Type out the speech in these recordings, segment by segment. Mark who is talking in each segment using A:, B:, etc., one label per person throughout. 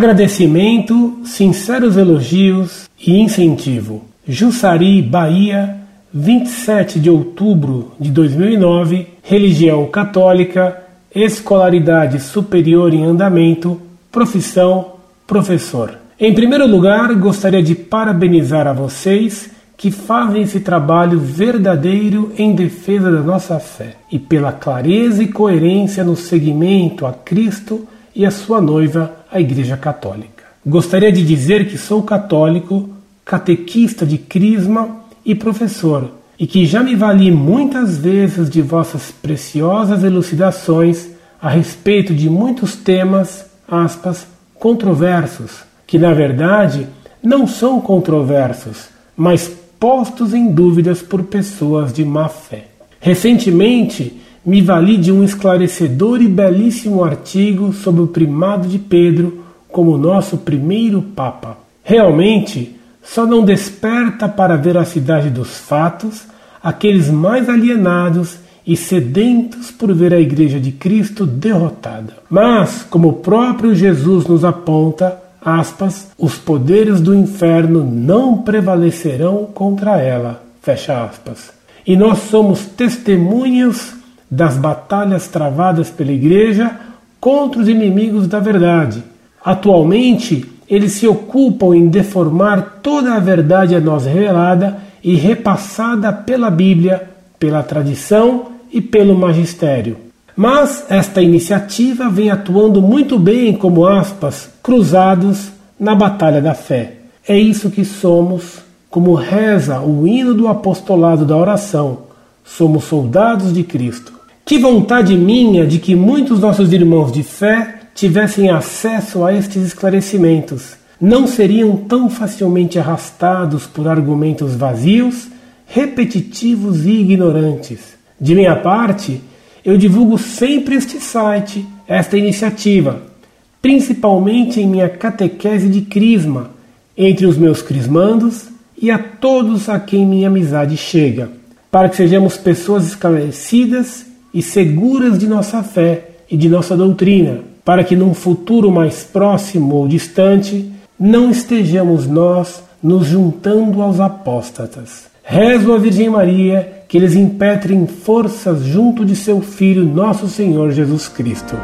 A: Agradecimento, sinceros elogios e incentivo. Jussari, Bahia, 27 de outubro de 2009, religião católica, escolaridade superior em andamento, profissão professor. Em primeiro lugar, gostaria de parabenizar a vocês que fazem esse trabalho verdadeiro em defesa da nossa fé e pela clareza e coerência no seguimento a Cristo e a sua noiva, a Igreja Católica. Gostaria de dizer que sou católico, catequista de Crisma e professor, e que já me vali muitas vezes de vossas preciosas elucidações a respeito de muitos temas, aspas, controversos, que na verdade não são controversos, mas postos em dúvidas por pessoas de má fé. Recentemente, me vali de um esclarecedor e belíssimo artigo sobre o primado de Pedro como nosso primeiro Papa. Realmente, só não desperta para a veracidade dos fatos aqueles mais alienados e sedentos por ver a Igreja de Cristo derrotada. Mas, como o próprio Jesus nos aponta, aspas, os poderes do inferno não prevalecerão contra ela, fecha aspas. E nós somos testemunhas das batalhas travadas pela Igreja contra os inimigos da verdade. Atualmente, eles se ocupam em deformar toda a verdade a nós revelada e repassada pela Bíblia, pela tradição e pelo magistério. Mas esta iniciativa vem atuando muito bem como aspas cruzados na batalha da fé. É isso que somos, como reza o hino do apostolado da oração. Somos soldados de Cristo. Que vontade minha de que muitos nossos irmãos de fé tivessem acesso a estes esclarecimentos. Não seriam tão facilmente arrastados por argumentos vazios, repetitivos e ignorantes. De minha parte, eu divulgo sempre este site, esta iniciativa, principalmente em minha catequese de crisma, entre os meus crismandos e a todos a quem minha amizade chega, para que sejamos pessoas esclarecidas e seguras de nossa fé e de nossa doutrina, para que num futuro mais próximo ou distante não estejamos nós nos juntando aos apóstatas. Rezo a Virgem Maria que eles impetrem forças junto de seu Filho, nosso Senhor Jesus Cristo.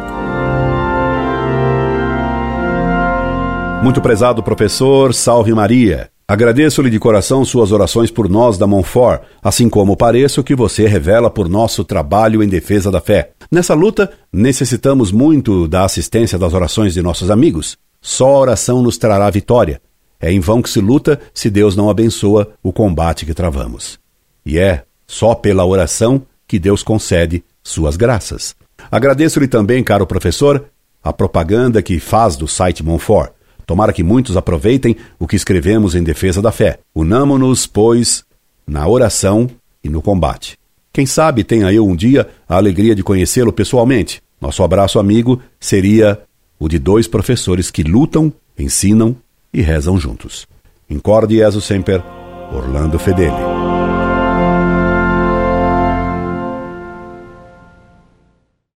B: Muito prezado professor, salve Maria. Agradeço-lhe de coração suas orações por nós da Monfort, assim como pareço que você revela por nosso trabalho em defesa da fé. Nessa luta, necessitamos muito da assistência das orações de nossos amigos. Só a oração nos trará vitória. É em vão que se luta se Deus não abençoa o combate que travamos. E é só pela oração que Deus concede suas graças. Agradeço-lhe também, caro professor, a propaganda que faz do site Monfort. Tomara que muitos aproveitem o que escrevemos em defesa da fé. Unamo-nos, pois, na oração e no combate. Quem sabe tenha eu um dia a alegria de conhecê-lo pessoalmente. Nosso abraço amigo seria o de dois professores que lutam, ensinam e rezam juntos. Incorde Jesus Semper, Orlando Fedeli.